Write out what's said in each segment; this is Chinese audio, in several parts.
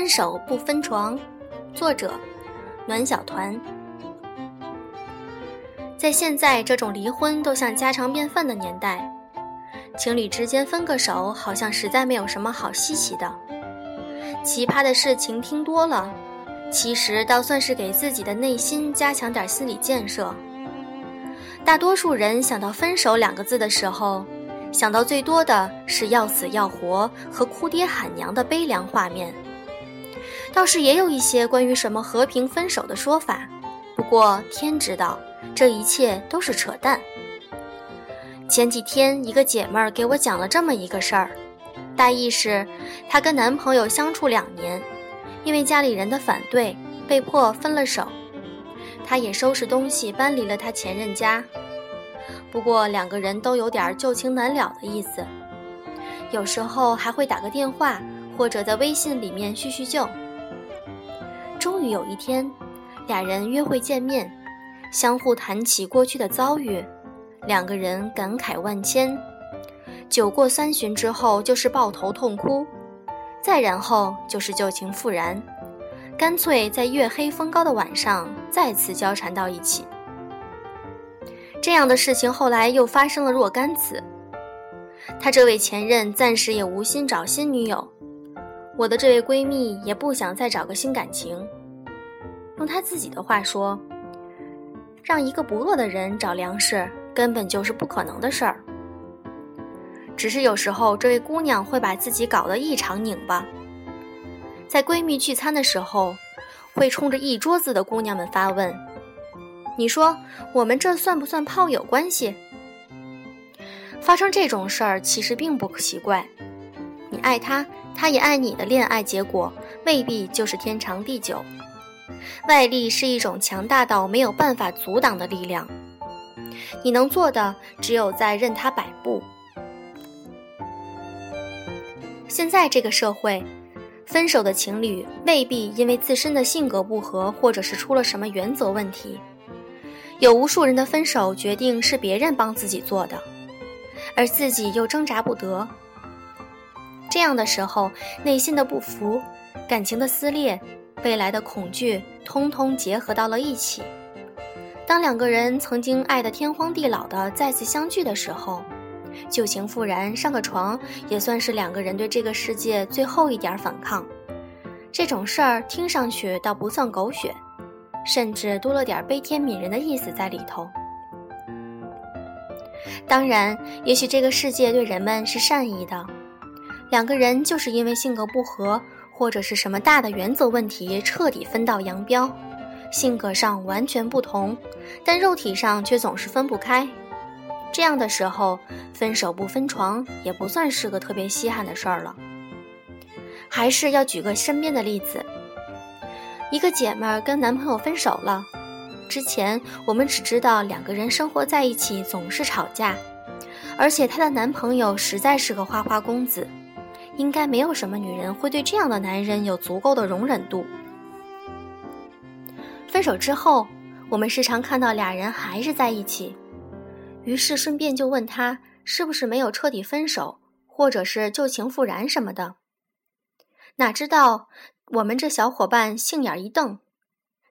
分手不分床，作者暖小团。在现在这种离婚都像家常便饭的年代，情侣之间分个手好像实在没有什么好稀奇的。奇葩的事情听多了，其实倒算是给自己的内心加强点心理建设。大多数人想到分手两个字的时候，想到最多的是要死要活和哭爹喊娘的悲凉画面。倒是也有一些关于什么和平分手的说法，不过天知道，这一切都是扯淡。前几天一个姐妹儿给我讲了这么一个事儿，大意是她跟男朋友相处两年，因为家里人的反对，被迫分了手。她也收拾东西搬离了她前任家，不过两个人都有点旧情难了的意思，有时候还会打个电话或者在微信里面叙叙旧。终于有一天，俩人约会见面，相互谈起过去的遭遇，两个人感慨万千。酒过三巡之后，就是抱头痛哭，再然后就是旧情复燃，干脆在月黑风高的晚上再次交缠到一起。这样的事情后来又发生了若干次。他这位前任暂时也无心找新女友。我的这位闺蜜也不想再找个新感情。用她自己的话说，让一个不饿的人找粮食，根本就是不可能的事儿。只是有时候，这位姑娘会把自己搞得异常拧巴。在闺蜜聚餐的时候，会冲着一桌子的姑娘们发问：“你说我们这算不算炮友关系？”发生这种事儿其实并不奇怪，你爱他。他也爱你的恋爱结果未必就是天长地久，外力是一种强大到没有办法阻挡的力量，你能做的只有在任他摆布。现在这个社会，分手的情侣未必因为自身的性格不合，或者是出了什么原则问题，有无数人的分手决定是别人帮自己做的，而自己又挣扎不得。这样的时候，内心的不服、感情的撕裂、未来的恐惧，通通结合到了一起。当两个人曾经爱得天荒地老的再次相聚的时候，旧情复燃，上个床也算是两个人对这个世界最后一点反抗。这种事儿听上去倒不算狗血，甚至多了点悲天悯人的意思在里头。当然，也许这个世界对人们是善意的。两个人就是因为性格不合，或者是什么大的原则问题，彻底分道扬镳。性格上完全不同，但肉体上却总是分不开。这样的时候，分手不分床也不算是个特别稀罕的事儿了。还是要举个身边的例子：一个姐们儿跟男朋友分手了。之前我们只知道两个人生活在一起总是吵架，而且她的男朋友实在是个花花公子。应该没有什么女人会对这样的男人有足够的容忍度。分手之后，我们时常看到俩人还是在一起，于是顺便就问他是不是没有彻底分手，或者是旧情复燃什么的。哪知道我们这小伙伴杏眼一瞪，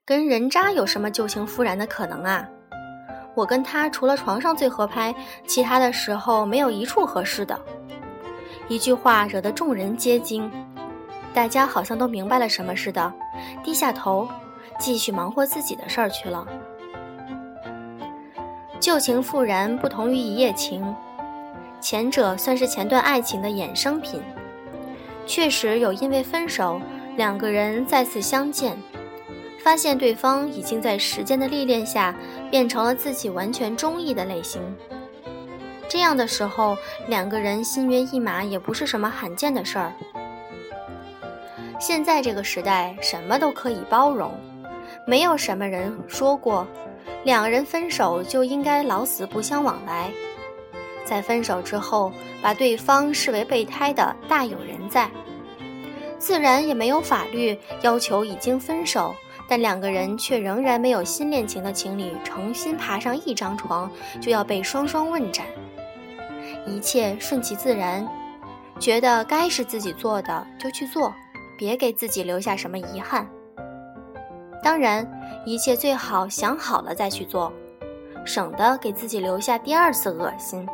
跟人渣有什么旧情复燃的可能啊？我跟他除了床上最合拍，其他的时候没有一处合适的。一句话惹得众人皆惊，大家好像都明白了什么似的，低下头，继续忙活自己的事儿去了。旧情复燃不同于一夜情，前者算是前段爱情的衍生品，确实有因为分手，两个人再次相见，发现对方已经在时间的历练下变成了自己完全中意的类型。这样的时候，两个人心猿意马也不是什么罕见的事儿。现在这个时代，什么都可以包容，没有什么人说过，两人分手就应该老死不相往来。在分手之后，把对方视为备胎的大有人在，自然也没有法律要求已经分手但两个人却仍然没有新恋情的情侣，重新爬上一张床就要被双双问斩。一切顺其自然，觉得该是自己做的就去做，别给自己留下什么遗憾。当然，一切最好想好了再去做，省得给自己留下第二次恶心。